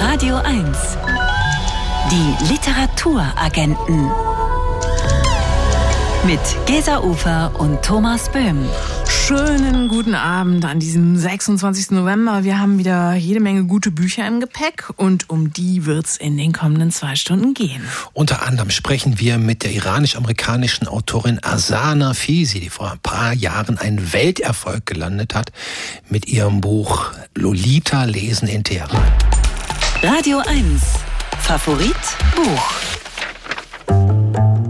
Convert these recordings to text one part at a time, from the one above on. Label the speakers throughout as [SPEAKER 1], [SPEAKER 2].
[SPEAKER 1] Radio 1. Die Literaturagenten. Mit Gesa Ufer und Thomas Böhm.
[SPEAKER 2] Schönen guten Abend an diesem 26. November. Wir haben wieder jede Menge gute Bücher im Gepäck und um die wird's in den kommenden zwei Stunden gehen.
[SPEAKER 3] Unter anderem sprechen wir mit der iranisch-amerikanischen Autorin Asana Fisi, die vor ein paar Jahren einen Welterfolg gelandet hat mit ihrem Buch Lolita lesen in Teheran.
[SPEAKER 1] Radio 1. Favorit Buch.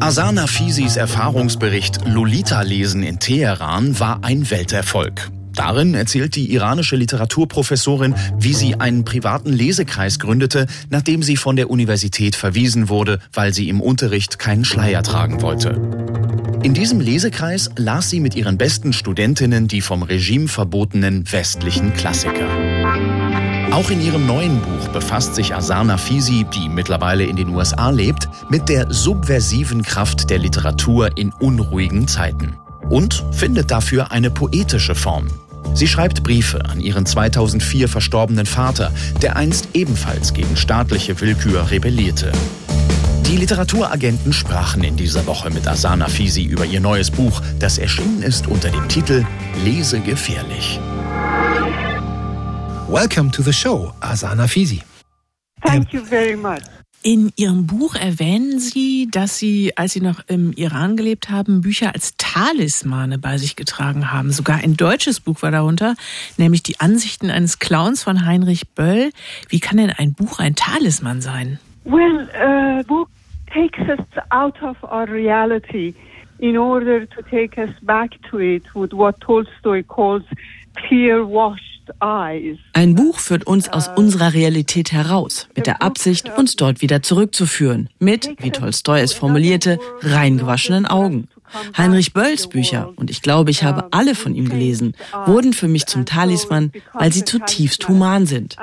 [SPEAKER 4] Asana Fisis Erfahrungsbericht Lolita lesen in Teheran war ein Welterfolg. Darin erzählt die iranische Literaturprofessorin, wie sie einen privaten Lesekreis gründete, nachdem sie von der Universität verwiesen wurde, weil sie im Unterricht keinen Schleier tragen wollte. In diesem Lesekreis las sie mit ihren besten Studentinnen die vom Regime verbotenen westlichen Klassiker. Auch in ihrem neuen Buch befasst sich Asana Fisi, die mittlerweile in den USA lebt, mit der subversiven Kraft der Literatur in unruhigen Zeiten und findet dafür eine poetische Form. Sie schreibt Briefe an ihren 2004 verstorbenen Vater, der einst ebenfalls gegen staatliche Willkür rebellierte. Die Literaturagenten sprachen in dieser Woche mit Asana Fisi über ihr neues Buch, das erschienen ist unter dem Titel Lese gefährlich.
[SPEAKER 3] Welcome to the show, Asana Fisi.
[SPEAKER 5] Thank you very much.
[SPEAKER 2] In Ihrem Buch erwähnen Sie, dass Sie, als Sie noch im Iran gelebt haben, Bücher als Talismane bei sich getragen haben. Sogar ein deutsches Buch war darunter, nämlich die Ansichten eines Clowns von Heinrich Böll. Wie kann denn ein Buch ein Talisman sein?
[SPEAKER 5] Well, a book takes us out of our reality in order to take us back to it with what Tolstoy calls clear washed eyes.
[SPEAKER 6] Ein Buch führt uns aus unserer Realität heraus, mit der Absicht, uns dort wieder zurückzuführen, mit, wie Tolstoi es formulierte, reingewaschenen Augen. Heinrich Bölls Bücher, und ich glaube, ich habe alle von ihm gelesen, wurden für mich zum Talisman, weil sie zutiefst human sind.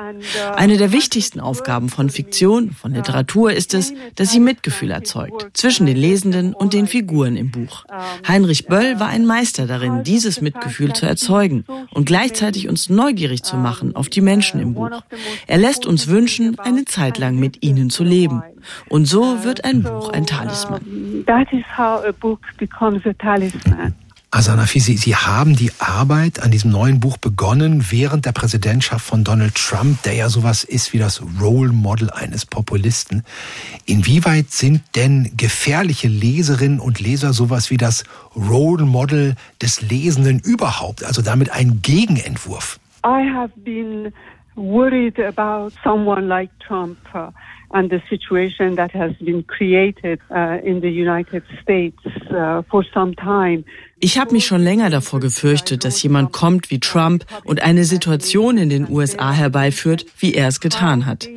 [SPEAKER 6] Eine der wichtigsten Aufgaben von Fiktion, von Literatur ist es, dass sie Mitgefühl erzeugt, zwischen den Lesenden und den Figuren im Buch. Heinrich Böll war ein Meister darin, dieses Mitgefühl zu erzeugen und gleichzeitig uns neugierig zu machen auf die Menschen im Buch. Er lässt uns wünschen, eine Zeit lang mit ihnen zu leben. Und so wird ein Buch ein Talisman.
[SPEAKER 5] That is how a book becomes a talisman.
[SPEAKER 3] Asana Fisi, Sie haben die Arbeit an diesem neuen Buch begonnen während der Präsidentschaft von Donald Trump, der ja sowas ist wie das Role Model eines Populisten. Inwieweit sind denn gefährliche Leserinnen und Leser sowas wie das Role Model des Lesenden überhaupt, also damit ein Gegenentwurf?
[SPEAKER 5] I have been worried about someone like Trump. And the situation that has been created uh, in the United States uh, for some time.
[SPEAKER 6] Ich habe mich schon länger davor gefürchtet, dass jemand kommt wie Trump und eine Situation in den USA herbeiführt, wie er es getan hat.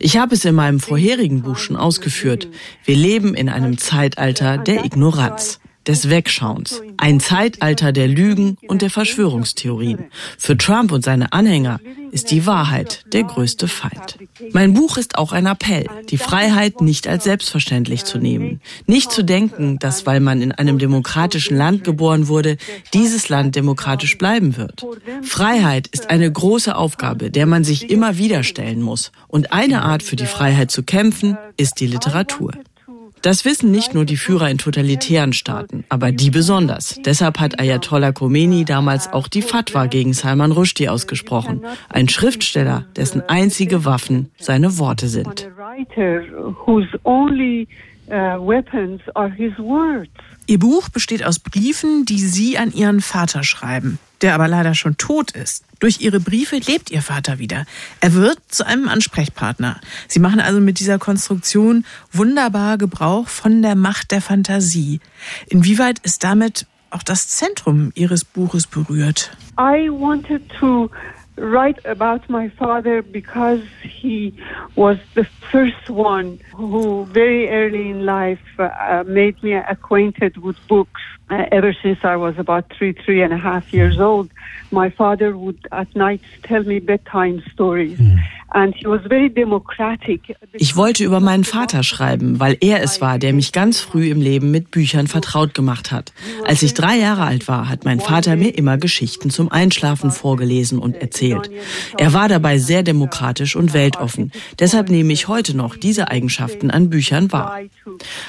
[SPEAKER 6] Ich habe es in meinem vorherigen Buch schon ausgeführt. Wir leben in einem Zeitalter der Ignoranz des Wegschauens. Ein Zeitalter der Lügen und der Verschwörungstheorien. Für Trump und seine Anhänger ist die Wahrheit der größte Feind. Mein Buch ist auch ein Appell, die Freiheit nicht als selbstverständlich zu nehmen. Nicht zu denken, dass weil man in einem demokratischen Land geboren wurde, dieses Land demokratisch bleiben wird. Freiheit ist eine große Aufgabe, der man sich immer wieder stellen muss. Und eine Art für die Freiheit zu kämpfen, ist die Literatur. Das wissen nicht nur die Führer in totalitären Staaten, aber die besonders. Deshalb hat Ayatollah Khomeini damals auch die Fatwa gegen Salman Rushdie ausgesprochen. Ein Schriftsteller, dessen einzige Waffen seine Worte sind.
[SPEAKER 2] Ihr Buch besteht aus Briefen, die Sie an Ihren Vater schreiben, der aber leider schon tot ist. Durch Ihre Briefe lebt Ihr Vater wieder. Er wird zu einem Ansprechpartner. Sie machen also mit dieser Konstruktion wunderbar Gebrauch von der Macht der Fantasie. Inwieweit ist damit auch das Zentrum Ihres Buches berührt?
[SPEAKER 5] I wanted to write about my father because he was the first one who very early in life uh, made me acquainted with books. Uh, ever since I was about three, three and a half years old, my father would at night tell me bedtime stories. Mm.
[SPEAKER 6] Ich wollte über meinen Vater schreiben, weil er es war, der mich ganz früh im Leben mit Büchern vertraut gemacht hat. Als ich drei Jahre alt war, hat mein Vater mir immer Geschichten zum Einschlafen vorgelesen und erzählt. Er war dabei sehr demokratisch und weltoffen. Deshalb nehme ich heute noch diese Eigenschaften an Büchern wahr.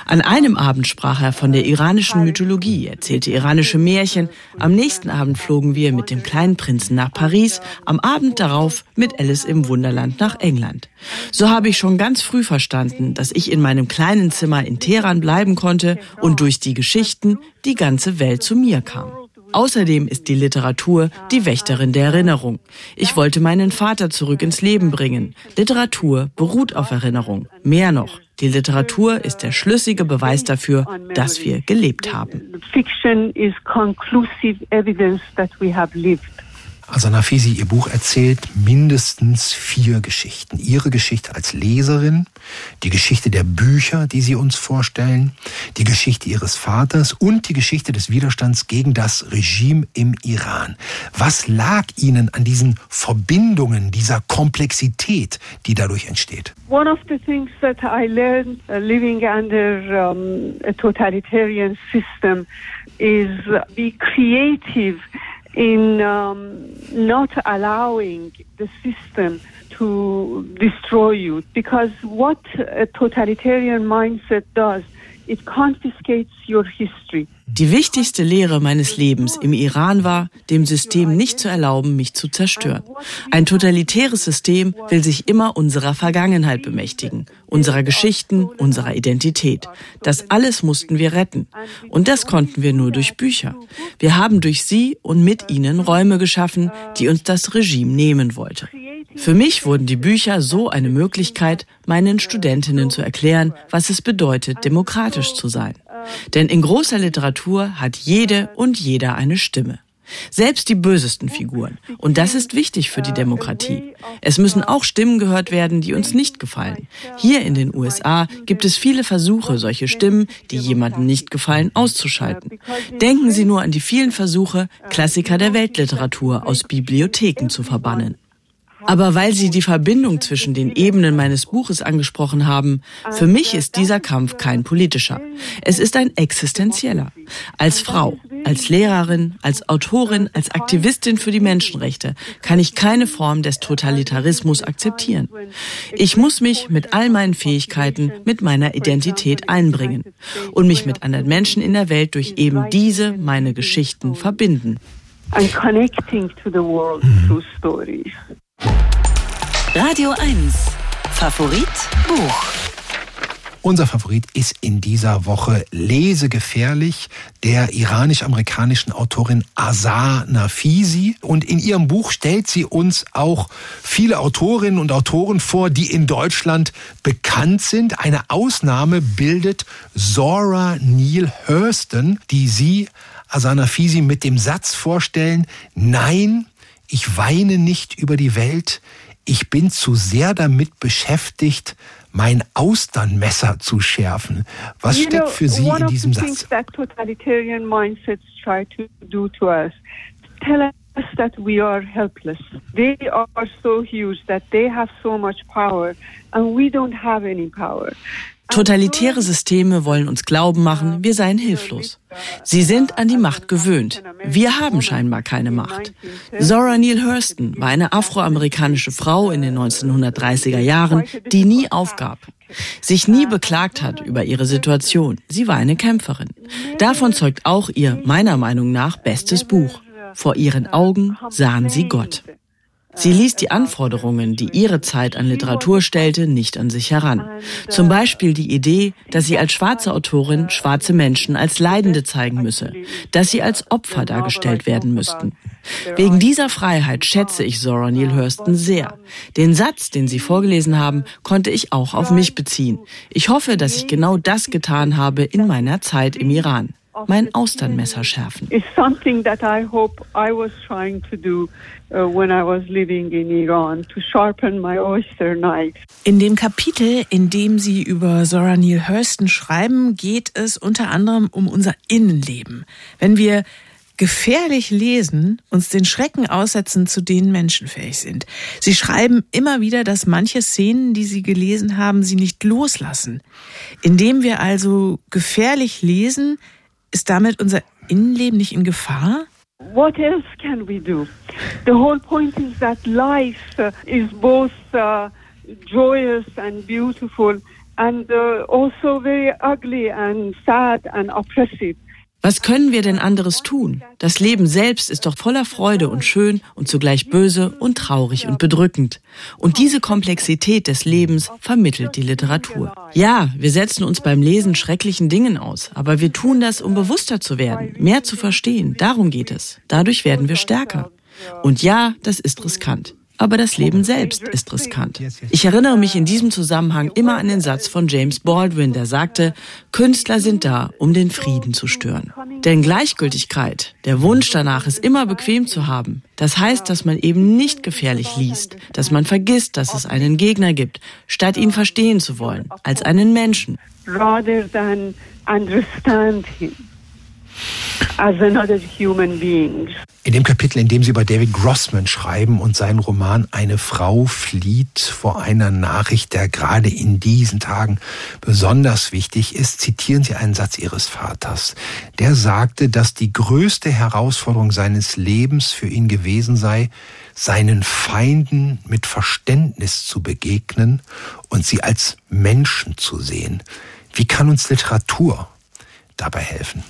[SPEAKER 6] An einem Abend sprach er von der iranischen Mythologie, erzählte iranische Märchen. Am nächsten Abend flogen wir mit dem kleinen Prinzen nach Paris, am Abend darauf mit Alice im Wunderland nach England. So habe ich schon ganz früh verstanden, dass ich in meinem kleinen Zimmer in Teheran bleiben konnte und durch die Geschichten die ganze Welt zu mir kam. Außerdem ist die Literatur die Wächterin der Erinnerung. Ich wollte meinen Vater zurück ins Leben bringen. Literatur beruht auf Erinnerung. Mehr noch, die Literatur ist der schlüssige Beweis dafür, dass wir gelebt haben. Fiction is conclusive evidence that we have lived.
[SPEAKER 3] Asanafisi, Ihr Buch erzählt mindestens vier Geschichten. Ihre Geschichte als Leserin, die Geschichte der Bücher, die Sie uns vorstellen, die Geschichte Ihres Vaters und die Geschichte des Widerstands gegen das Regime im Iran. Was lag Ihnen an diesen Verbindungen, dieser Komplexität, die dadurch entsteht?
[SPEAKER 5] One of the things that I learned uh, living under um, a totalitarian system is uh, be creative in um, not allowing the system to destroy you. Because what a totalitarian mindset does,
[SPEAKER 6] Die wichtigste Lehre meines Lebens im Iran war, dem System nicht zu erlauben, mich zu zerstören. Ein totalitäres System will sich immer unserer Vergangenheit bemächtigen, unserer Geschichten, unserer Identität. Das alles mussten wir retten. Und das konnten wir nur durch Bücher. Wir haben durch sie und mit ihnen Räume geschaffen, die uns das Regime nehmen wollte. Für mich wurden die Bücher so eine Möglichkeit, meinen Studentinnen zu erklären, was es bedeutet, demokratisch zu sein. Denn in großer Literatur hat jede und jeder eine Stimme. Selbst die bösesten Figuren. Und das ist wichtig für die Demokratie. Es müssen auch Stimmen gehört werden, die uns nicht gefallen. Hier in den USA gibt es viele Versuche, solche Stimmen, die jemandem nicht gefallen, auszuschalten. Denken Sie nur an die vielen Versuche, Klassiker der Weltliteratur aus Bibliotheken zu verbannen. Aber weil Sie die Verbindung zwischen den Ebenen meines Buches angesprochen haben, für mich ist dieser Kampf kein politischer. Es ist ein existenzieller. Als Frau, als Lehrerin, als Autorin, als Aktivistin für die Menschenrechte kann ich keine Form des Totalitarismus akzeptieren. Ich muss mich mit all meinen Fähigkeiten, mit meiner Identität einbringen und mich mit anderen Menschen in der Welt durch eben diese meine Geschichten verbinden. And connecting to the world through
[SPEAKER 1] stories. Radio 1. Favorit Buch.
[SPEAKER 3] Unser Favorit ist in dieser Woche Lesegefährlich der iranisch-amerikanischen Autorin Azar Nafisi. Und in ihrem Buch stellt sie uns auch viele Autorinnen und Autoren vor, die in Deutschland bekannt sind. Eine Ausnahme bildet Zora Neale Hurston, die sie Azar Nafisi mit dem Satz vorstellen, nein, ich weine nicht über die Welt, ich bin zu sehr damit beschäftigt, mein Austernmesser zu schärfen. Was you steckt für Sie in diesem Satz? totalitarian mindsets try to do to us. Tell us that we are helpless. They are so huge that they have so much power and we don't have any power.
[SPEAKER 6] Totalitäre Systeme wollen uns glauben machen, wir seien hilflos. Sie sind an die Macht gewöhnt. Wir haben scheinbar keine Macht. Zora Neale Hurston war eine afroamerikanische Frau in den 1930er Jahren, die nie aufgab, sich nie beklagt hat über ihre Situation. Sie war eine Kämpferin. Davon zeugt auch ihr, meiner Meinung nach, bestes Buch. Vor ihren Augen sahen sie Gott. Sie ließ die Anforderungen, die ihre Zeit an Literatur stellte, nicht an sich heran. Zum Beispiel die Idee, dass sie als schwarze Autorin schwarze Menschen als Leidende zeigen müsse, dass sie als Opfer dargestellt werden müssten. Wegen dieser Freiheit schätze ich Zora Neale Hurston sehr. Den Satz, den Sie vorgelesen haben, konnte ich auch auf mich beziehen. Ich hoffe, dass ich genau das getan habe in meiner Zeit im Iran mein Austernmesser schärfen. Is something that I hope I was trying to do uh, when I was living in Iran, to sharpen my oyster knife.
[SPEAKER 2] In dem Kapitel, in dem Sie über Zora Neale Hurston schreiben, geht es unter anderem um unser Innenleben. Wenn wir gefährlich lesen, uns den Schrecken aussetzen, zu denen Menschen fähig sind. Sie schreiben immer wieder, dass manche Szenen, die sie gelesen haben, sie nicht loslassen. Indem wir also gefährlich lesen, ist damit unser Innenleben nicht in Gefahr?
[SPEAKER 5] What else can we do? The whole point is that life uh, is both uh, joyous and beautiful and uh, also very ugly and sad and oppressive.
[SPEAKER 6] Was können wir denn anderes tun? Das Leben selbst ist doch voller Freude und schön und zugleich böse und traurig und bedrückend. Und diese Komplexität des Lebens vermittelt die Literatur. Ja, wir setzen uns beim Lesen schrecklichen Dingen aus, aber wir tun das, um bewusster zu werden, mehr zu verstehen. Darum geht es. Dadurch werden wir stärker. Und ja, das ist riskant aber das Leben selbst ist riskant. Ich erinnere mich in diesem Zusammenhang immer an den Satz von James Baldwin, der sagte, Künstler sind da, um den Frieden zu stören. Denn Gleichgültigkeit, der Wunsch danach, es immer bequem zu haben, das heißt, dass man eben nicht gefährlich liest, dass man vergisst, dass es einen Gegner gibt, statt ihn verstehen zu wollen, als einen Menschen.
[SPEAKER 5] Rather than understand him
[SPEAKER 3] In dem Kapitel, in dem Sie über David Grossman schreiben und seinen Roman Eine Frau flieht vor einer Nachricht, der gerade in diesen Tagen besonders wichtig ist, zitieren Sie einen Satz Ihres Vaters. Der sagte, dass die größte Herausforderung seines Lebens für ihn gewesen sei, seinen Feinden mit Verständnis zu begegnen und sie als Menschen zu sehen. Wie kann uns Literatur dabei helfen?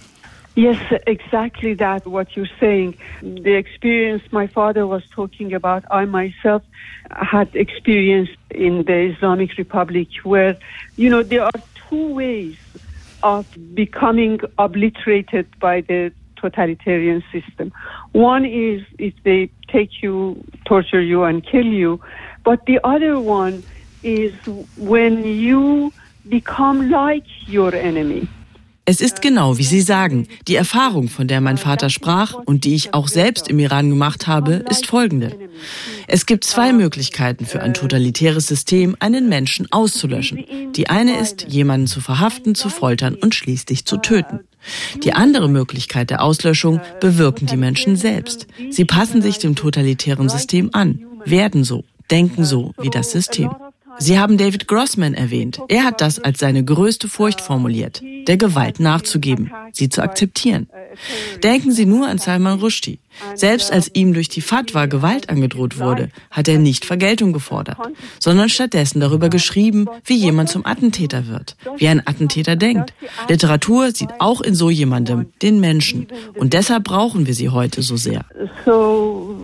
[SPEAKER 5] Yes, exactly that, what you're saying. The experience my father was talking about, I myself had experienced in the Islamic Republic where, you know, there are two ways of becoming obliterated by the totalitarian system. One is if they take you, torture you, and kill you. But the other one is when you become like your enemy.
[SPEAKER 6] Es ist genau, wie Sie sagen. Die Erfahrung, von der mein Vater sprach und die ich auch selbst im Iran gemacht habe, ist folgende. Es gibt zwei Möglichkeiten für ein totalitäres System, einen Menschen auszulöschen. Die eine ist, jemanden zu verhaften, zu foltern und schließlich zu töten. Die andere Möglichkeit der Auslöschung bewirken die Menschen selbst. Sie passen sich dem totalitären System an, werden so, denken so wie das System. Sie haben David Grossman erwähnt. Er hat das als seine größte Furcht formuliert, der Gewalt nachzugeben, sie zu akzeptieren. Denken Sie nur an Salman Rushdie. Selbst als ihm durch die Fatwa Gewalt angedroht wurde, hat er nicht Vergeltung gefordert, sondern stattdessen darüber geschrieben, wie jemand zum Attentäter wird, wie ein Attentäter denkt. Literatur sieht auch in so jemandem den Menschen. Und deshalb brauchen wir sie heute so sehr.
[SPEAKER 5] So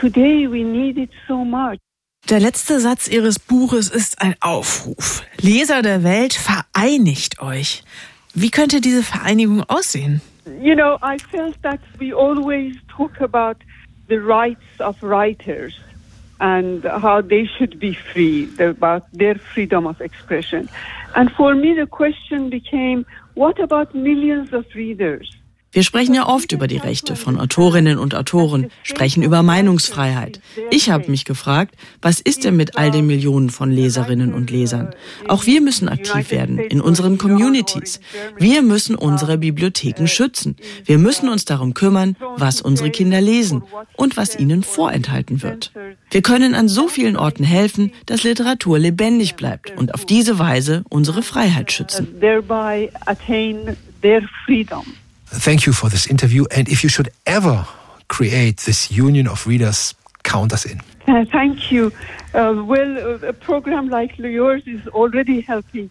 [SPEAKER 5] today we need it so much.
[SPEAKER 2] Der letzte Satz Ihres Buches ist ein Aufruf. Leser der Welt, vereinigt euch. Wie könnte diese Vereinigung aussehen?
[SPEAKER 5] You know, I felt that we always talk about the rights of writers and how they should be free, about their freedom of expression. And for me, the question became, what about millions of readers?
[SPEAKER 6] Wir sprechen ja oft über die Rechte von Autorinnen und Autoren, sprechen über Meinungsfreiheit. Ich habe mich gefragt, was ist denn mit all den Millionen von Leserinnen und Lesern? Auch wir müssen aktiv werden in unseren Communities. Wir müssen unsere Bibliotheken schützen. Wir müssen uns darum kümmern, was unsere Kinder lesen und was ihnen vorenthalten wird. Wir können an so vielen Orten helfen, dass Literatur lebendig bleibt und auf diese Weise unsere Freiheit schützen.
[SPEAKER 3] Thank you for this interview. And if you should ever create this union of readers, count us in.
[SPEAKER 5] Uh, thank you. Uh, well, uh, a program like yours is already helping.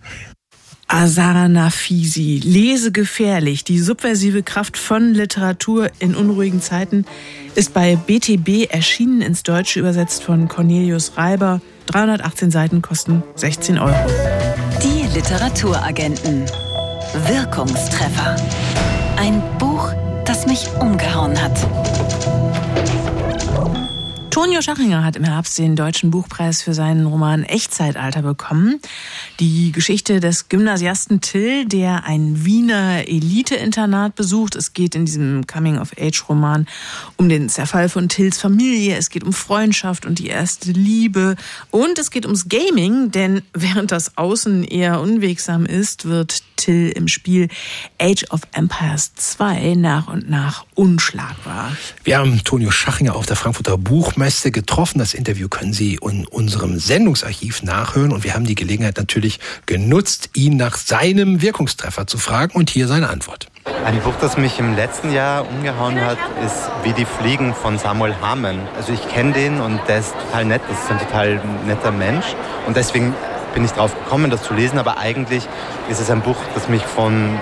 [SPEAKER 2] Azara Nafisi, Lesegefährlich, die subversive Kraft von Literatur in unruhigen Zeiten, ist bei BTB erschienen, ins Deutsche übersetzt von Cornelius Reiber. 318 Seiten kosten 16 Euro.
[SPEAKER 1] Die Literaturagenten. Wirkungstreffer. Ein Buch, das mich umgehauen hat.
[SPEAKER 2] Tonio Schachinger hat im Herbst den Deutschen Buchpreis für seinen Roman Echtzeitalter bekommen. Die Geschichte des Gymnasiasten Till, der ein Wiener Elite-Internat besucht. Es geht in diesem Coming-of-Age-Roman um den Zerfall von Tills Familie. Es geht um Freundschaft und die erste Liebe. Und es geht ums Gaming, denn während das Außen eher unwegsam ist, wird Till im Spiel Age of Empires 2 nach und nach unschlagbar.
[SPEAKER 3] Wir haben Tonio Schachinger auf der Frankfurter Buchmesse getroffen. Das Interview können Sie in unserem Sendungsarchiv nachhören und wir haben die Gelegenheit natürlich genutzt, ihn nach seinem Wirkungstreffer zu fragen und hier seine Antwort.
[SPEAKER 7] Ein Buch, das mich im letzten Jahr umgehauen hat, ist Wie die Fliegen von Samuel Hamann. Also ich kenne den und der ist total nett, das ist ein total netter Mensch und deswegen bin ich drauf gekommen, das zu lesen, aber eigentlich ist es ein Buch, das mich von,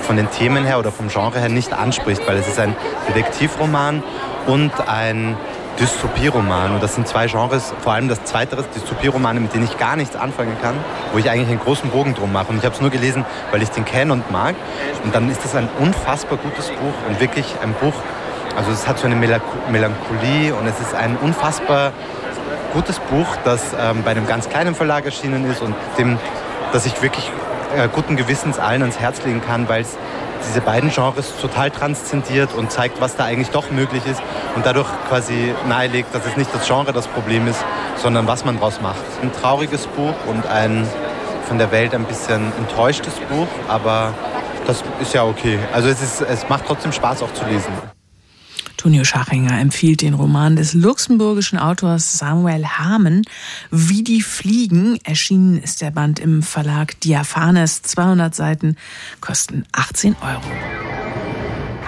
[SPEAKER 7] von den Themen her oder vom Genre her nicht anspricht, weil es ist ein Detektivroman und ein Dystopieroman. Und das sind zwei Genres, vor allem das zweite, Dystopieromane, mit denen ich gar nichts anfangen kann, wo ich eigentlich einen großen Bogen drum mache. Und ich habe es nur gelesen, weil ich den kenne und mag. Und dann ist das ein unfassbar gutes Buch und wirklich ein Buch, also es hat so eine Melancholie und es ist ein unfassbar gutes Buch, das ähm, bei einem ganz kleinen Verlag erschienen ist und dem, das ich wirklich äh, guten Gewissens allen ans Herz legen kann, weil es diese beiden Genres total transzendiert und zeigt, was da eigentlich doch möglich ist und dadurch quasi nahelegt, dass es nicht das Genre das Problem ist, sondern was man daraus macht. Ein trauriges Buch und ein von der Welt ein bisschen enttäuschtes Buch, aber das ist ja okay. Also es, ist, es macht trotzdem Spaß auch zu lesen.
[SPEAKER 2] Tonio Schachinger empfiehlt den Roman des luxemburgischen Autors Samuel Hamen, Wie die Fliegen. Erschienen ist der Band im Verlag Diaphanes. 200 Seiten kosten 18 Euro.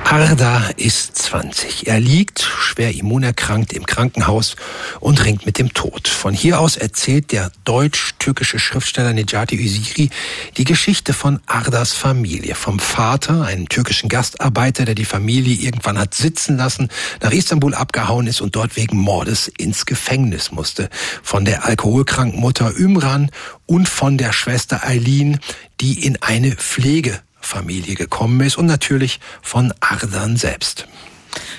[SPEAKER 3] Arda ist 20. Er liegt schwer immunerkrankt im Krankenhaus und ringt mit dem Tod. Von hier aus erzählt der deutsch-türkische Schriftsteller Necati Usiri die Geschichte von Ardas Familie. Vom Vater, einem türkischen Gastarbeiter, der die Familie irgendwann hat sitzen lassen, nach Istanbul abgehauen ist und dort wegen Mordes ins Gefängnis musste. Von der alkoholkranken Mutter Ümran und von der Schwester Eileen, die in eine Pflege Familie gekommen ist und natürlich von Ardan selbst.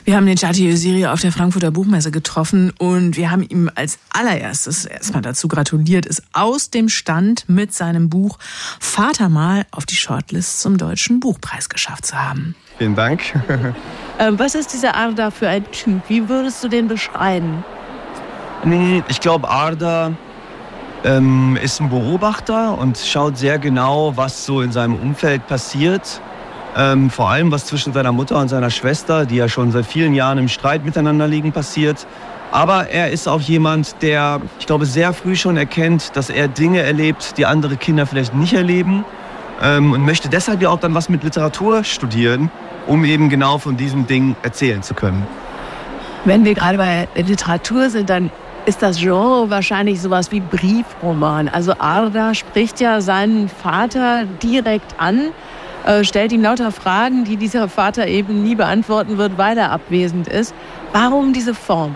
[SPEAKER 2] Wir haben den Chati Öziri auf der Frankfurter Buchmesse getroffen und wir haben ihm als allererstes erstmal dazu gratuliert, es aus dem Stand mit seinem Buch Vater mal auf die Shortlist zum Deutschen Buchpreis geschafft zu haben.
[SPEAKER 8] Vielen Dank.
[SPEAKER 9] Ähm, was ist dieser Arda für ein Typ? Wie würdest du den beschreiben?
[SPEAKER 8] Ich glaube, Arda ähm, ist ein Beobachter und schaut sehr genau, was so in seinem Umfeld passiert. Ähm, vor allem, was zwischen seiner Mutter und seiner Schwester, die ja schon seit vielen Jahren im Streit miteinander liegen, passiert. Aber er ist auch jemand, der, ich glaube, sehr früh schon erkennt, dass er Dinge erlebt, die andere Kinder vielleicht nicht erleben. Ähm, und möchte deshalb ja auch dann was mit Literatur studieren, um eben genau von diesem Ding erzählen zu können.
[SPEAKER 9] Wenn wir gerade bei Literatur sind, dann ist das Genre wahrscheinlich sowas wie Briefroman. Also Arda spricht ja seinen Vater direkt an, äh, stellt ihm lauter Fragen, die dieser Vater eben nie beantworten wird, weil er abwesend ist. Warum diese Form?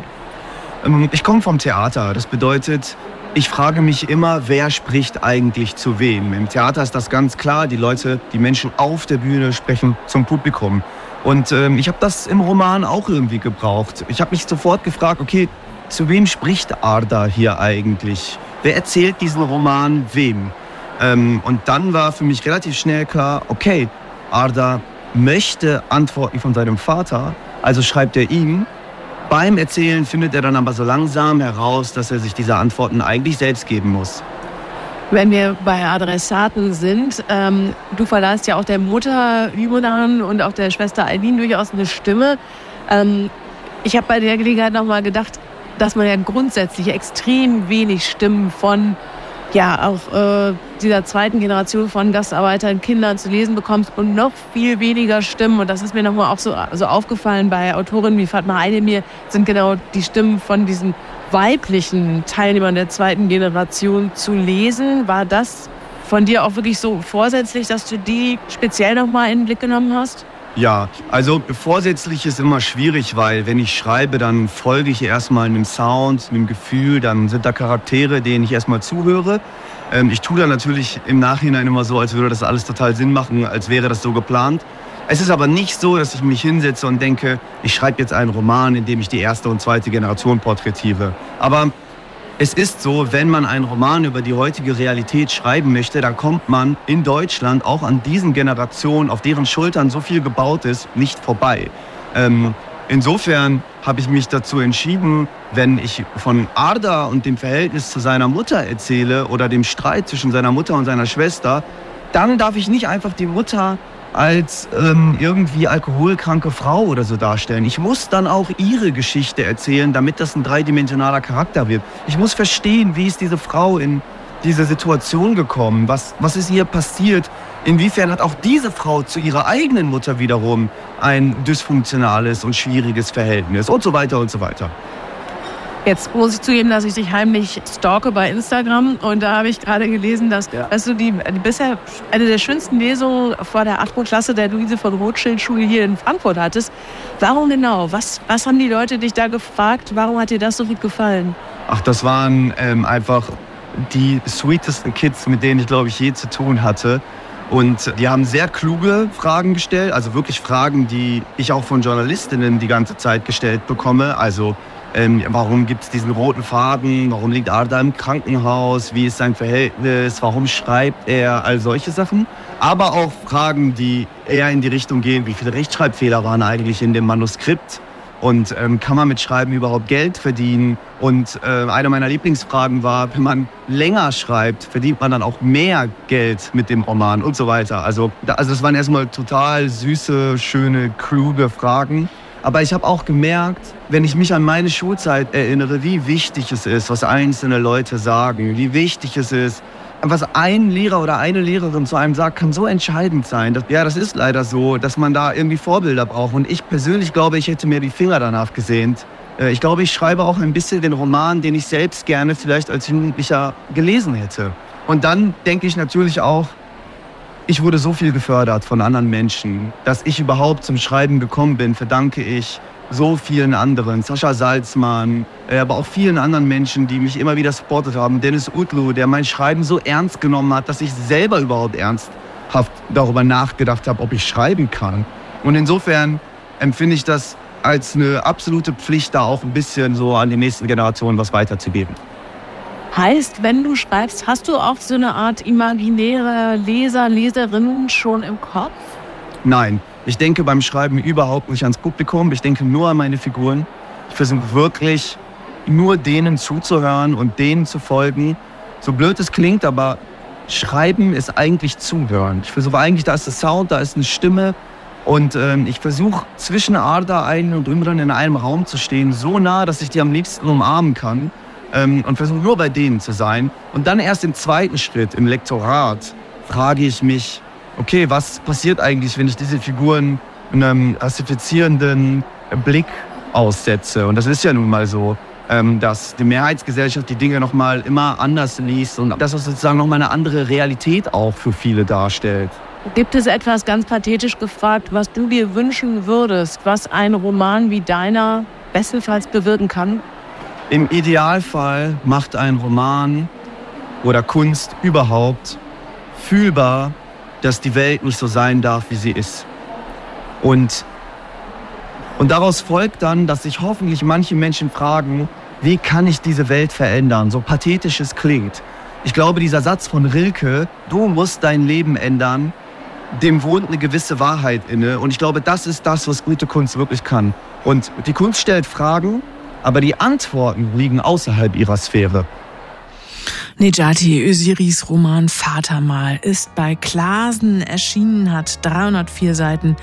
[SPEAKER 8] Ähm, ich komme vom Theater. Das bedeutet, ich frage mich immer, wer spricht eigentlich zu wem. Im Theater ist das ganz klar. Die Leute, die Menschen auf der Bühne sprechen zum Publikum. Und ähm, ich habe das im Roman auch irgendwie gebraucht. Ich habe mich sofort gefragt, okay, zu wem spricht Arda hier eigentlich? Wer erzählt diesen Roman wem? Ähm, und dann war für mich relativ schnell klar, okay, Arda möchte Antworten von seinem Vater, also schreibt er ihm. Beim Erzählen findet er dann aber so langsam heraus, dass er sich diese Antworten eigentlich selbst geben muss.
[SPEAKER 9] Wenn wir bei Adressaten sind, ähm, du verleihst ja auch der Mutter Limonan und auch der Schwester Eileen durchaus eine Stimme. Ähm, ich habe bei der Gelegenheit nochmal gedacht, dass man ja grundsätzlich extrem wenig Stimmen von ja auch äh, dieser zweiten Generation von Gastarbeitern, Kindern zu lesen bekommt und noch viel weniger Stimmen. Und das ist mir nochmal auch so also aufgefallen bei Autorinnen wie Fatma Aydemir, sind genau die Stimmen von diesen weiblichen Teilnehmern der zweiten Generation zu lesen. War das von dir auch wirklich so vorsätzlich, dass du die speziell nochmal in den Blick genommen hast?
[SPEAKER 8] Ja, also vorsätzlich ist immer schwierig, weil wenn ich schreibe, dann folge ich erstmal einem Sound, einem Gefühl, dann sind da Charaktere, denen ich erstmal zuhöre. Ähm, ich tue dann natürlich im Nachhinein immer so, als würde das alles total Sinn machen, als wäre das so geplant. Es ist aber nicht so, dass ich mich hinsetze und denke, ich schreibe jetzt einen Roman, in dem ich die erste und zweite Generation porträtiere. Aber es ist so, wenn man einen Roman über die heutige Realität schreiben möchte, dann kommt man in Deutschland auch an diesen Generationen, auf deren Schultern so viel gebaut ist, nicht vorbei. Ähm, insofern habe ich mich dazu entschieden, wenn ich von Arda und dem Verhältnis zu seiner Mutter erzähle oder dem Streit zwischen seiner Mutter und seiner Schwester, dann darf ich nicht einfach die Mutter als ähm, irgendwie alkoholkranke Frau oder so darstellen. Ich muss dann auch ihre Geschichte erzählen, damit das ein dreidimensionaler Charakter wird. Ich muss verstehen, wie ist diese Frau in diese Situation gekommen? Was, was ist ihr passiert? Inwiefern hat auch diese Frau zu ihrer eigenen Mutter wiederum ein dysfunktionales und schwieriges Verhältnis und so weiter und so weiter.
[SPEAKER 9] Jetzt muss ich zugeben, dass ich dich heimlich stalke bei Instagram und da habe ich gerade gelesen, dass, ja. dass du die, die, bisher eine der schönsten Lesungen vor der 8. Klasse der Luise von Rothschild Schule hier in Frankfurt hattest. Warum genau? Was, was haben die Leute dich da gefragt? Warum hat dir das so gut gefallen?
[SPEAKER 8] Ach, das waren ähm, einfach die sweetesten Kids, mit denen ich glaube ich je zu tun hatte. Und die haben sehr kluge Fragen gestellt, also wirklich Fragen, die ich auch von Journalistinnen die ganze Zeit gestellt bekomme. Also ähm, warum gibt es diesen roten Faden? Warum liegt Arda im Krankenhaus? Wie ist sein Verhältnis? Warum schreibt er? All solche Sachen. Aber auch Fragen, die eher in die Richtung gehen, wie viele Rechtschreibfehler waren eigentlich in dem Manuskript? Und ähm, kann man mit Schreiben überhaupt Geld verdienen? Und äh, eine meiner Lieblingsfragen war, wenn man länger schreibt, verdient man dann auch mehr Geld mit dem Roman und so weiter. Also, da, also das waren erstmal total süße, schöne, kluge Fragen. Aber ich habe auch gemerkt, wenn ich mich an meine Schulzeit erinnere, wie wichtig es ist, was einzelne Leute sagen, wie wichtig es ist, was ein Lehrer oder eine Lehrerin zu einem sagt, kann so entscheidend sein. Das, ja, das ist leider so, dass man da irgendwie Vorbilder braucht. Und ich persönlich glaube, ich hätte mir die Finger danach gesehnt. Äh, ich glaube, ich schreibe auch ein bisschen den Roman, den ich selbst gerne vielleicht als Jugendlicher gelesen hätte. Und dann denke ich natürlich auch, ich wurde so viel gefördert von anderen Menschen, dass ich überhaupt zum Schreiben gekommen bin, verdanke ich so vielen anderen. Sascha Salzmann, äh, aber auch vielen anderen Menschen, die mich immer wieder supportet haben. Dennis Utlu, der mein Schreiben so ernst genommen hat, dass ich selber überhaupt ernsthaft darüber nachgedacht habe, ob ich schreiben kann. Und insofern empfinde ich das als eine absolute Pflicht, da auch ein bisschen so an die nächsten Generationen was weiterzugeben.
[SPEAKER 9] Heißt, wenn du schreibst, hast du auch so eine Art imaginäre Leser, Leserinnen schon im Kopf?
[SPEAKER 8] Nein, ich denke beim Schreiben überhaupt nicht ans Publikum. Ich denke nur an meine Figuren. Ich versuche wirklich nur denen zuzuhören und denen zu folgen. So blöd es klingt, aber Schreiben ist eigentlich Zuhören. Ich versuche eigentlich, da ist der Sound, da ist eine Stimme. Und ähm, ich versuche zwischen Arda ein und Imran in einem Raum zu stehen, so nah, dass ich die am liebsten umarmen kann ähm, und versuche nur bei denen zu sein. Und dann erst im zweiten Schritt, im Lektorat, frage ich mich, okay, was passiert eigentlich, wenn ich diese Figuren einem rassifizierenden Blick aussetze? Und das ist ja nun mal so, ähm, dass die Mehrheitsgesellschaft die Dinge nochmal immer anders liest und das sozusagen nochmal eine andere Realität auch für viele darstellt.
[SPEAKER 9] Gibt es etwas ganz pathetisch gefragt, was du dir wünschen würdest, was ein Roman wie deiner bestenfalls bewirken kann?
[SPEAKER 8] Im Idealfall macht ein Roman oder Kunst überhaupt fühlbar, dass die Welt nicht so sein darf, wie sie ist. Und, und daraus folgt dann, dass sich hoffentlich manche Menschen fragen, wie kann ich diese Welt verändern? So pathetisch es klingt. Ich glaube, dieser Satz von Rilke, du musst dein Leben ändern, dem wohnt eine gewisse Wahrheit inne. Und ich glaube, das ist das, was gute Kunst wirklich kann. Und die Kunst stellt Fragen aber die Antworten liegen außerhalb ihrer Sphäre.
[SPEAKER 2] Nejati Ösiris Roman Vatermal ist bei Klasen erschienen, hat 304 Seiten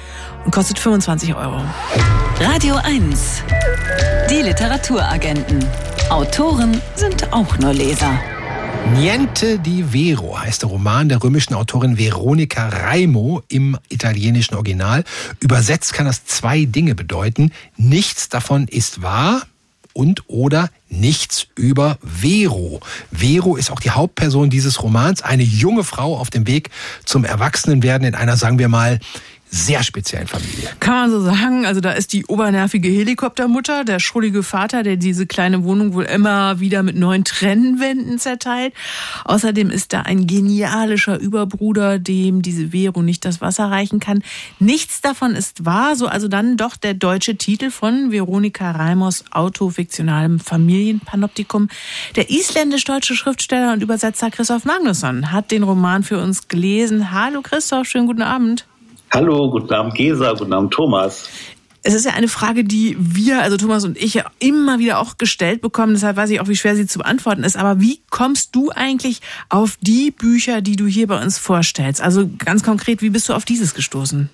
[SPEAKER 2] und kostet 25 Euro.
[SPEAKER 1] Radio 1. Die Literaturagenten. Autoren sind auch nur Leser.
[SPEAKER 3] Niente di Vero heißt der Roman der römischen Autorin Veronica Raimo im italienischen Original. Übersetzt kann das zwei Dinge bedeuten. Nichts davon ist wahr, und oder nichts über Vero. Vero ist auch die Hauptperson dieses Romans, eine junge Frau auf dem Weg zum Erwachsenenwerden in einer, sagen wir mal, sehr speziellen Familie.
[SPEAKER 2] Kann man so sagen. Also da ist die obernervige Helikoptermutter, der schrullige Vater, der diese kleine Wohnung wohl immer wieder mit neuen Trennwänden zerteilt. Außerdem ist da ein genialischer Überbruder, dem diese Vero nicht das Wasser reichen kann. Nichts davon ist wahr, so also dann doch der deutsche Titel von Veronika Reimers autofiktionalem Familienpanoptikum. Der isländisch-deutsche Schriftsteller und Übersetzer Christoph Magnusson hat den Roman für uns gelesen. Hallo Christoph, schönen guten Abend.
[SPEAKER 10] Hallo, guten Abend Gesa, guten Abend Thomas.
[SPEAKER 2] Es ist ja eine Frage, die wir, also Thomas und ich, immer wieder auch gestellt bekommen. Deshalb weiß ich auch, wie schwer sie zu beantworten ist. Aber wie kommst du eigentlich auf die Bücher, die du hier bei uns vorstellst? Also ganz konkret, wie bist du auf dieses gestoßen?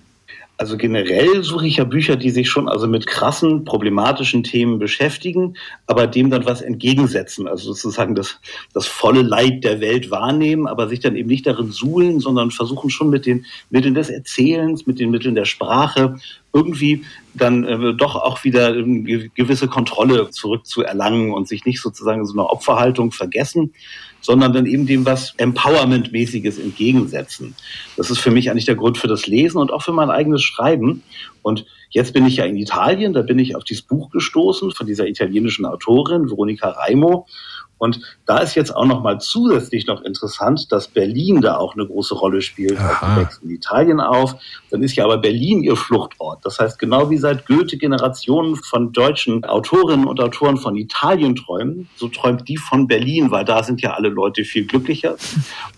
[SPEAKER 10] Also generell suche ich ja Bücher, die sich schon also mit krassen, problematischen Themen beschäftigen, aber dem dann was entgegensetzen. Also sozusagen das, das volle Leid der Welt wahrnehmen, aber sich dann eben nicht darin suhlen, sondern versuchen schon mit den Mitteln des Erzählens, mit den Mitteln der Sprache irgendwie dann äh, doch auch wieder eine gewisse Kontrolle zurückzuerlangen und sich nicht sozusagen in so einer Opferhaltung vergessen, sondern dann eben dem was Empowerment-mäßiges entgegensetzen. Das ist für mich eigentlich der Grund für das Lesen und auch für mein eigenes Schreiben. Und jetzt bin ich ja in Italien, da bin ich auf dieses Buch gestoßen von dieser italienischen Autorin Veronica Raimo. Und da ist jetzt auch noch mal zusätzlich noch interessant, dass Berlin da auch eine große Rolle spielt. Sie wächst in Italien auf. Dann ist ja aber Berlin ihr Fluchtort. Das heißt, genau wie seit Goethe Generationen von deutschen Autorinnen und Autoren von Italien träumen, so träumt die von Berlin, weil da sind ja alle Leute viel glücklicher.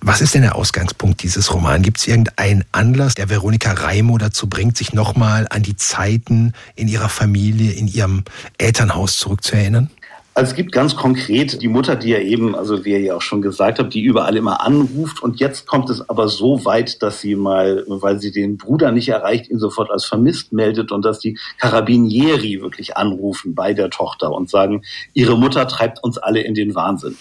[SPEAKER 3] Was ist denn der Ausgangspunkt dieses Romans? Gibt es irgendeinen Anlass, der Veronika Raimo dazu bringt, sich nochmal an die Zeiten in ihrer Familie, in ihrem Elternhaus zurückzuerinnern?
[SPEAKER 10] Also es gibt ganz konkret die Mutter, die ja eben, also wie ihr ja auch schon gesagt habt, die überall immer anruft. Und jetzt kommt es aber so weit, dass sie mal, weil sie den Bruder nicht erreicht, ihn sofort als vermisst meldet und dass die Carabinieri wirklich anrufen bei der Tochter und sagen, ihre Mutter treibt uns alle in den Wahnsinn.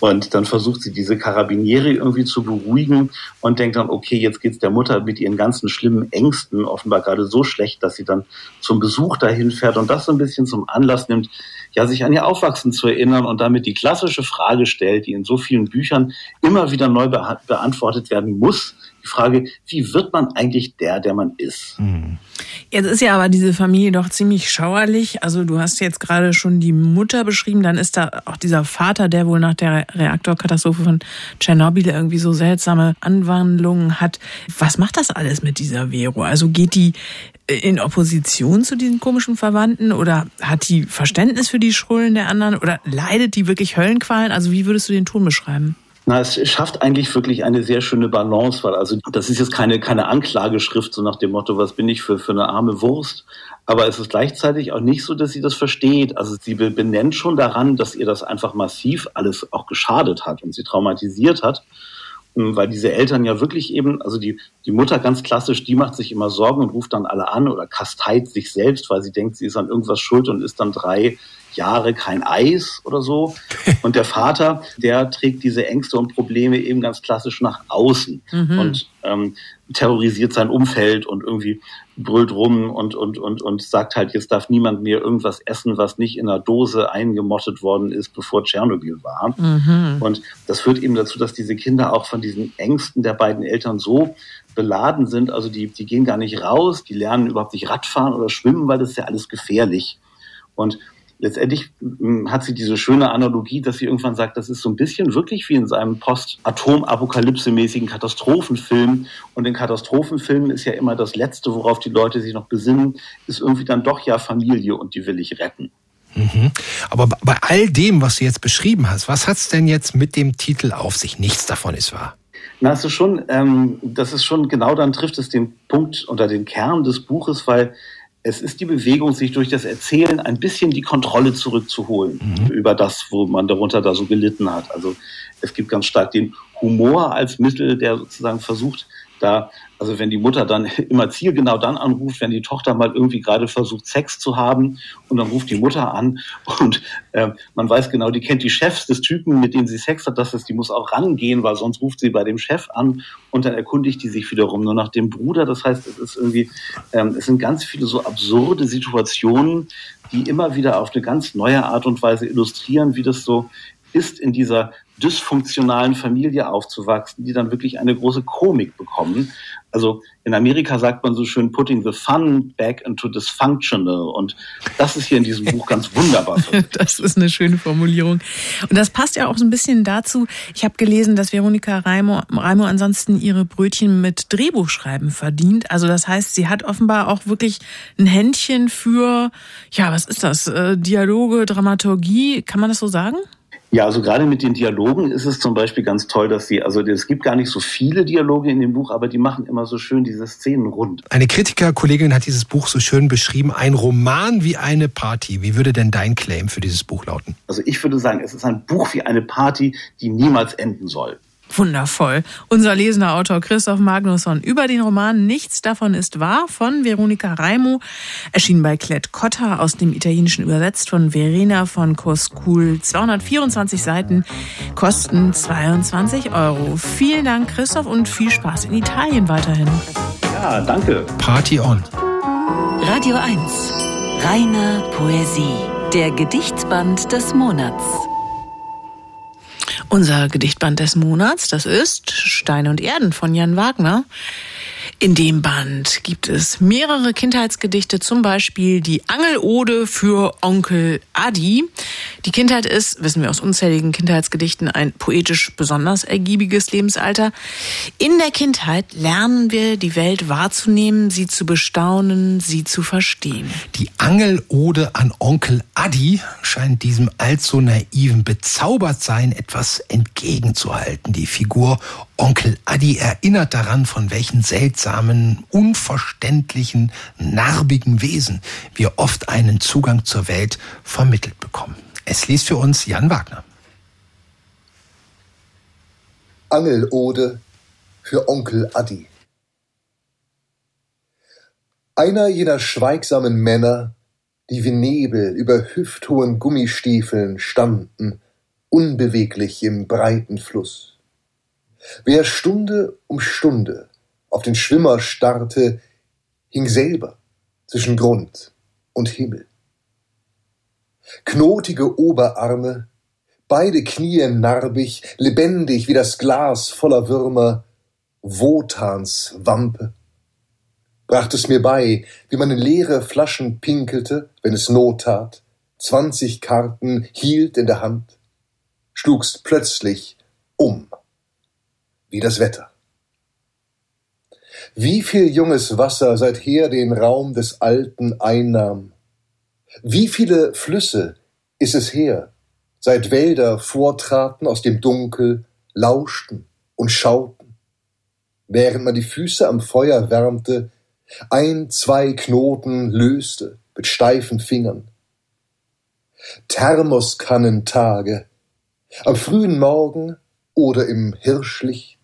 [SPEAKER 10] Und dann versucht sie diese Karabinieri irgendwie zu beruhigen und denkt dann, okay, jetzt geht's der Mutter mit ihren ganzen schlimmen Ängsten offenbar gerade so schlecht, dass sie dann zum Besuch dahin fährt und das so ein bisschen zum Anlass nimmt, ja, sich an ihr Aufwachsen zu erinnern und damit die klassische Frage stellt, die in so vielen Büchern immer wieder neu be beantwortet werden muss. Die Frage, wie wird man eigentlich der, der man ist?
[SPEAKER 2] Mhm. Jetzt ist ja aber diese Familie doch ziemlich schauerlich. Also du hast jetzt gerade schon die Mutter beschrieben, dann ist da auch dieser Vater, der wohl nach der Reaktorkatastrophe von Tschernobyl irgendwie so seltsame Anwandlungen hat. Was macht das alles mit dieser Vero? Also geht die in Opposition zu diesen komischen Verwandten oder hat die Verständnis für die Schrullen der anderen oder leidet die wirklich Höllenqualen? Also wie würdest du den Ton beschreiben?
[SPEAKER 10] Na, es schafft eigentlich wirklich eine sehr schöne Balance, weil also das ist jetzt keine, keine Anklageschrift, so nach dem Motto, was bin ich für, für eine arme Wurst. Aber es ist gleichzeitig auch nicht so, dass sie das versteht. Also sie benennt schon daran, dass ihr das einfach massiv alles auch geschadet hat und sie traumatisiert hat weil diese Eltern ja wirklich eben, also die, die Mutter ganz klassisch, die macht sich immer Sorgen und ruft dann alle an oder kasteit sich selbst, weil sie denkt, sie ist an irgendwas schuld und ist dann drei Jahre kein Eis oder so. Und der Vater, der trägt diese Ängste und Probleme eben ganz klassisch nach außen mhm. und ähm, terrorisiert sein Umfeld und irgendwie brüllt rum und, und, und, und sagt halt, jetzt darf niemand mehr irgendwas essen, was nicht in einer Dose eingemottet worden ist, bevor Tschernobyl war. Mhm. Und das führt eben dazu, dass diese Kinder auch von diesen Ängsten der beiden Eltern so beladen sind. Also die, die gehen gar nicht raus, die lernen überhaupt nicht Radfahren oder Schwimmen, weil das ist ja alles gefährlich. Und letztendlich hm, hat sie diese schöne Analogie, dass sie irgendwann sagt, das ist so ein bisschen wirklich wie in seinem Post-Atom-Apokalypse-mäßigen Katastrophenfilm. Und in Katastrophenfilmen ist ja immer das Letzte, worauf die Leute sich noch besinnen, ist irgendwie dann doch ja Familie und die will ich retten.
[SPEAKER 3] Mhm. Aber bei all dem, was du jetzt beschrieben hast, was hat es denn jetzt mit dem Titel auf sich? Nichts davon ist wahr.
[SPEAKER 10] Na, es ist schon, ähm, das ist schon genau dann trifft es den Punkt oder den Kern des Buches, weil es ist die Bewegung, sich durch das Erzählen ein bisschen die Kontrolle zurückzuholen mhm. über das, wo man darunter da so gelitten hat. Also es gibt ganz stark den Humor als Mittel, der sozusagen versucht, da also wenn die Mutter dann immer zielgenau dann anruft, wenn die Tochter mal irgendwie gerade versucht, Sex zu haben und dann ruft die Mutter an und äh, man weiß genau, die kennt die Chefs des Typen, mit dem sie Sex hat, das heißt, die muss auch rangehen, weil sonst ruft sie bei dem Chef an und dann erkundigt die sich wiederum nur nach dem Bruder. Das heißt, es ist irgendwie, ähm, es sind ganz viele so absurde Situationen, die immer wieder auf eine ganz neue Art und Weise illustrieren, wie das so ist, in dieser dysfunktionalen Familie aufzuwachsen, die dann wirklich eine große Komik bekommen. Also in Amerika sagt man so schön, putting the fun back into dysfunctional. Und das ist hier in diesem Buch ganz wunderbar.
[SPEAKER 2] das ist eine schöne Formulierung. Und das passt ja auch so ein bisschen dazu. Ich habe gelesen, dass Veronika Reimo, Reimo ansonsten ihre Brötchen mit Drehbuchschreiben verdient. Also das heißt, sie hat offenbar auch wirklich ein Händchen für, ja, was ist das? Äh, Dialoge, Dramaturgie, kann man das so sagen?
[SPEAKER 10] Ja, also gerade mit den Dialogen ist es zum Beispiel ganz toll, dass sie, also es gibt gar nicht so viele Dialoge in dem Buch, aber die machen immer so schön diese Szenen rund.
[SPEAKER 3] Eine Kritikerkollegin hat dieses Buch so schön beschrieben, ein Roman wie eine Party. Wie würde denn dein Claim für dieses Buch lauten?
[SPEAKER 10] Also ich würde sagen, es ist ein Buch wie eine Party, die niemals enden soll.
[SPEAKER 2] Wundervoll. Unser lesender Autor Christoph Magnusson über den Roman Nichts davon ist wahr von Veronika Raimo, erschienen bei Klett Cotta, aus dem Italienischen übersetzt von Verena von Koskul. 224 Seiten, kosten 22 Euro. Vielen Dank, Christoph, und viel Spaß in Italien weiterhin.
[SPEAKER 10] Ja, danke.
[SPEAKER 3] Party on.
[SPEAKER 1] Radio 1. Reine Poesie. Der Gedichtsband des Monats.
[SPEAKER 2] Unser Gedichtband des Monats, das ist Steine und Erden von Jan Wagner. In dem Band gibt es mehrere Kindheitsgedichte, zum Beispiel die Angelode für Onkel Adi. Die Kindheit ist, wissen wir aus unzähligen Kindheitsgedichten, ein poetisch besonders ergiebiges Lebensalter. In der Kindheit lernen wir die Welt wahrzunehmen, sie zu bestaunen, sie zu verstehen.
[SPEAKER 3] Die Angelode an Onkel Adi scheint diesem allzu naiven Bezaubertsein etwas entgegenzuhalten. Die Figur Onkel Adi erinnert daran, von welchen seltsamen, unverständlichen, narbigen Wesen wir oft einen Zugang zur Welt vermittelt bekommen. Es liest für uns Jan Wagner.
[SPEAKER 11] Angelode für Onkel Adi. Einer jener schweigsamen Männer, die wie Nebel über hüfthohen Gummistiefeln standen, unbeweglich im breiten Fluss. Wer Stunde um Stunde auf den Schwimmer starrte, hing selber zwischen Grund und Himmel. Knotige Oberarme, beide Knie narbig, lebendig wie das Glas voller Würmer, Wotans Wampe. Bracht es mir bei, wie man in leere Flaschen pinkelte, wenn es Not tat, zwanzig Karten hielt in der Hand, schlugst plötzlich um wie das Wetter. Wie viel junges Wasser seither den Raum des Alten einnahm. Wie viele Flüsse ist es her, seit Wälder vortraten aus dem Dunkel, lauschten und schauten. Während man die Füße am Feuer wärmte, ein, zwei Knoten löste mit steifen Fingern. Thermoskannentage, am frühen Morgen oder im Hirschlicht,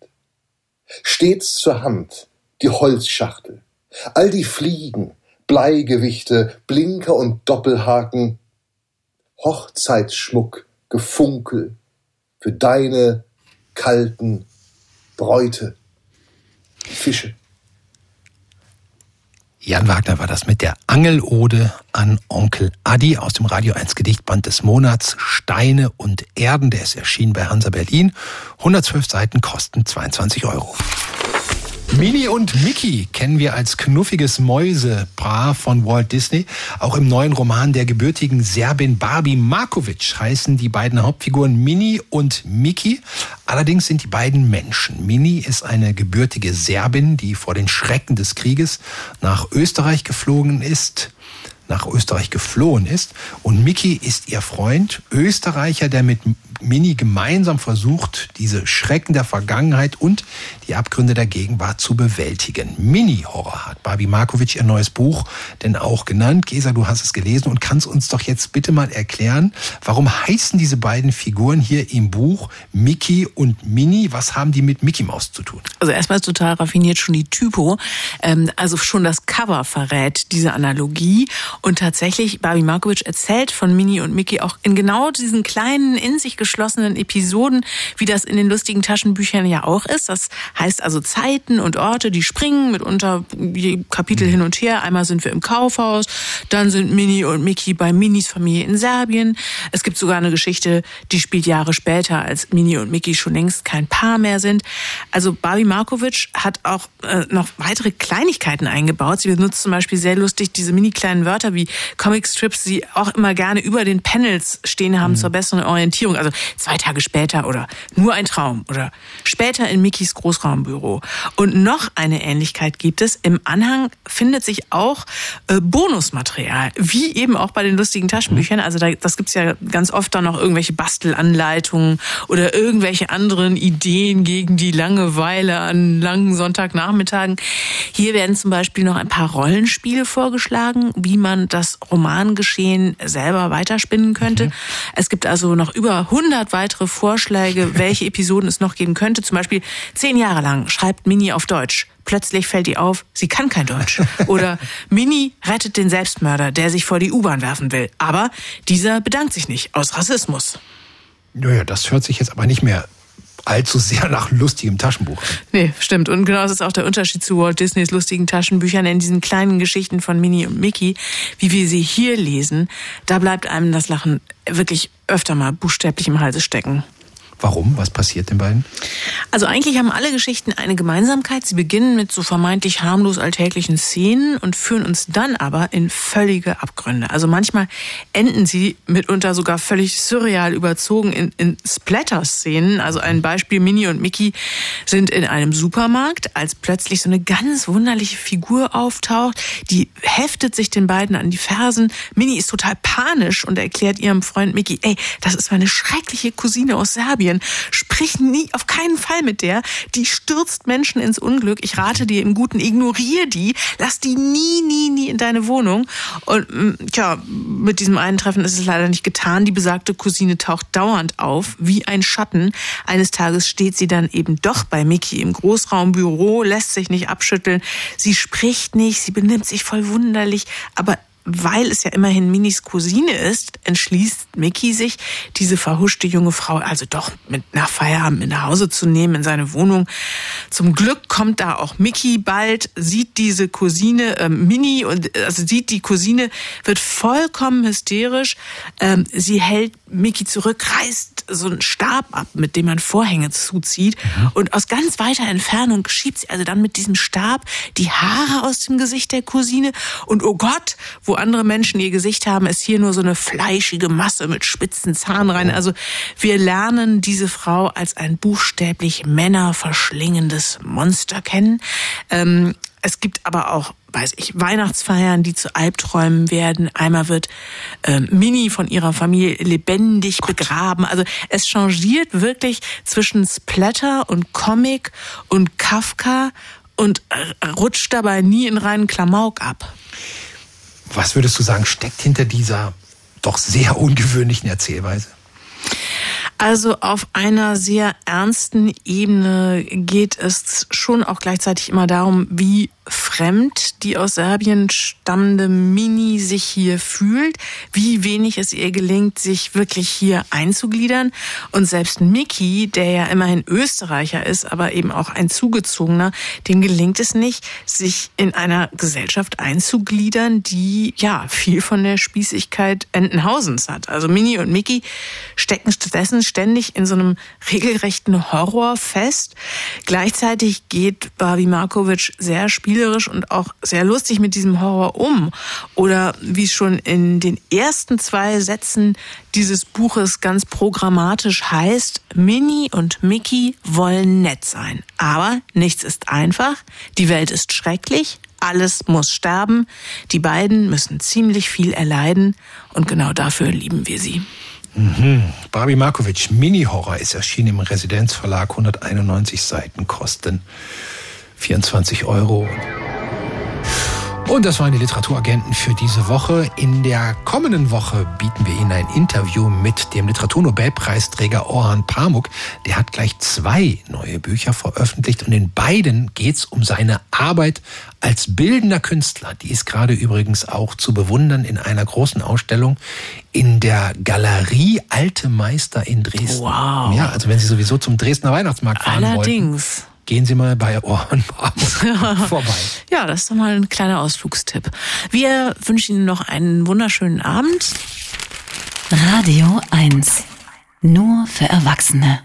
[SPEAKER 11] Stets zur Hand die Holzschachtel, all die Fliegen, Bleigewichte, Blinker und Doppelhaken, Hochzeitsschmuck, Gefunkel für deine kalten Bräute, Fische.
[SPEAKER 3] Jan Wagner war das mit der Angelode an Onkel Adi aus dem Radio 1 Gedichtband des Monats Steine und Erden. Der ist erschienen bei Hansa Berlin. 112 Seiten kosten 22 Euro. Minnie und Mickey kennen wir als knuffiges Mäusepaar von Walt Disney. Auch im neuen Roman der gebürtigen Serbin Barbie Markovic heißen die beiden Hauptfiguren Minnie und Mickey. Allerdings sind die beiden Menschen. Minnie ist eine gebürtige Serbin, die vor den Schrecken des Krieges nach Österreich geflogen ist nach Österreich geflohen ist. Und Mickey ist ihr Freund, Österreicher, der mit Mini gemeinsam versucht, diese Schrecken der Vergangenheit und die Abgründe der Gegenwart zu bewältigen. Mini-Horror hat Barbie Markovic ihr neues Buch denn auch genannt. Gesa, du hast es gelesen und kannst uns doch jetzt bitte mal erklären, warum heißen diese beiden Figuren hier im Buch Mickey und Mini? Was haben die mit Mickey Maus zu tun?
[SPEAKER 2] Also erstmal ist total raffiniert schon die Typo. Ähm, also schon das Cover verrät diese Analogie. Und tatsächlich, Barbie Markovic erzählt von Mini und Mickey auch in genau diesen kleinen, in sich abgeschlossenen Episoden, wie das in den lustigen Taschenbüchern ja auch ist. Das heißt also Zeiten und Orte, die springen mitunter Kapitel hin und her. Einmal sind wir im Kaufhaus, dann sind Minnie und Mickey bei Minis Familie in Serbien. Es gibt sogar eine Geschichte, die spielt Jahre später, als Minnie und Mickey schon längst kein Paar mehr sind. Also Barbie Markovic hat auch äh, noch weitere Kleinigkeiten eingebaut. Sie benutzt zum Beispiel sehr lustig diese mini kleinen Wörter wie Comicstrips, die auch immer gerne über den Panels stehen haben mhm. zur besseren Orientierung. Also zwei Tage später oder nur ein Traum oder später in Mickys Großraumbüro. Und noch eine Ähnlichkeit gibt es. Im Anhang findet sich auch äh, Bonusmaterial, wie eben auch bei den lustigen Taschenbüchern. Also da, das gibt's ja ganz oft dann noch irgendwelche Bastelanleitungen oder irgendwelche anderen Ideen gegen die Langeweile an langen Sonntagnachmittagen. Hier werden zum Beispiel noch ein paar Rollenspiele vorgeschlagen, wie man das Romangeschehen selber weiterspinnen könnte. Mhm. Es gibt also noch über 100 weitere Vorschläge, welche Episoden es noch geben könnte. Zum Beispiel zehn Jahre lang schreibt Mini auf Deutsch. Plötzlich fällt ihr auf, sie kann kein Deutsch. Oder Mini rettet den Selbstmörder, der sich vor die U-Bahn werfen will. Aber dieser bedankt sich nicht aus Rassismus.
[SPEAKER 3] Naja, das hört sich jetzt aber nicht mehr allzu sehr nach lustigem Taschenbuch.
[SPEAKER 2] Nee, stimmt. Und genau das ist auch der Unterschied zu Walt Disneys lustigen Taschenbüchern in diesen kleinen Geschichten von Minnie und Mickey, wie wir sie hier lesen. Da bleibt einem das Lachen wirklich öfter mal buchstäblich im Halse stecken.
[SPEAKER 3] Warum? Was passiert den beiden?
[SPEAKER 2] Also eigentlich haben alle Geschichten eine Gemeinsamkeit. Sie beginnen mit so vermeintlich harmlos alltäglichen Szenen und führen uns dann aber in völlige Abgründe. Also manchmal enden sie mitunter sogar völlig surreal überzogen in, in Splatter-Szenen. Also ein Beispiel, Minnie und Mickey sind in einem Supermarkt, als plötzlich so eine ganz wunderliche Figur auftaucht, die heftet sich den beiden an die Fersen. Minnie ist total panisch und erklärt ihrem Freund Mickey, ey, das ist meine schreckliche Cousine aus Serbien. Serbien. Sprich nie, auf keinen Fall mit der. Die stürzt Menschen ins Unglück. Ich rate dir im Guten, ignoriere die. Lass die nie, nie, nie in deine Wohnung. Und mm, tja, mit diesem einen Treffen ist es leider nicht getan. Die besagte Cousine taucht dauernd auf, wie ein Schatten. Eines Tages steht sie dann eben doch bei Mickey im Großraumbüro, lässt sich nicht abschütteln. Sie spricht nicht, sie benimmt sich voll wunderlich, aber weil es ja immerhin Minis Cousine ist, entschließt Mickey sich, diese verhuschte junge Frau also doch mit nach Feierabend mit nach Hause zu nehmen in seine Wohnung. Zum Glück kommt da auch Mickey bald, sieht diese Cousine äh, Mini und also sieht die Cousine, wird vollkommen hysterisch. Ähm, sie hält Mickey zurück, reißt so einen Stab ab, mit dem man Vorhänge zuzieht mhm. und aus ganz weiter Entfernung schiebt sie also dann mit diesem Stab die Haare aus dem Gesicht der Cousine und oh Gott, wo andere Menschen ihr Gesicht haben, ist hier nur so eine fleischige Masse mit spitzen Zahnreihen. Also wir lernen diese Frau als ein buchstäblich männerverschlingendes Monster kennen. Ähm, es gibt aber auch, weiß ich, Weihnachtsfeiern, die zu Albträumen werden. Einmal wird äh, Mini von ihrer Familie lebendig Gott. begraben. Also es changiert wirklich zwischen Splatter und Comic und Kafka und äh, rutscht dabei nie in reinen Klamauk ab.
[SPEAKER 3] Was würdest du sagen, steckt hinter dieser doch sehr ungewöhnlichen Erzählweise?
[SPEAKER 2] Also auf einer sehr ernsten Ebene geht es schon auch gleichzeitig immer darum, wie fremd die aus Serbien stammende Mini sich hier fühlt, wie wenig es ihr gelingt, sich wirklich hier einzugliedern. Und selbst Mickey, der ja immerhin Österreicher ist, aber eben auch ein Zugezogener, dem gelingt es nicht, sich in einer Gesellschaft einzugliedern, die ja viel von der Spießigkeit Entenhausens hat. Also Mini und Mickey stecken stattdessen ständig in so einem regelrechten Horror fest. Gleichzeitig geht Barbie Markovic sehr spielerisch spielerisch und auch sehr lustig mit diesem Horror um. Oder wie schon in den ersten zwei Sätzen dieses Buches ganz programmatisch heißt, Minnie und Mickey wollen nett sein. Aber nichts ist einfach, die Welt ist schrecklich, alles muss sterben, die beiden müssen ziemlich viel erleiden und genau dafür lieben wir sie.
[SPEAKER 3] Mhm. Barbie Markovic, Mini-Horror ist erschienen im Residenzverlag, 191 Seiten kosten 24 Euro. Und das waren die Literaturagenten für diese Woche. In der kommenden Woche bieten wir Ihnen ein Interview mit dem Literaturnobelpreisträger Orhan Pamuk. Der hat gleich zwei neue Bücher veröffentlicht und in beiden geht es um seine Arbeit als bildender Künstler. Die ist gerade übrigens auch zu bewundern in einer großen Ausstellung in der Galerie Alte Meister in Dresden.
[SPEAKER 2] Wow.
[SPEAKER 3] Ja, also wenn Sie sowieso zum Dresdner Weihnachtsmarkt fahren
[SPEAKER 2] Allerdings.
[SPEAKER 3] wollten, gehen Sie mal bei Pamuk vorbei.
[SPEAKER 2] Ja, das ist doch mal ein kleiner Ausflugstipp. Wir wünschen Ihnen noch einen wunderschönen Abend.
[SPEAKER 1] Radio 1. Nur für Erwachsene.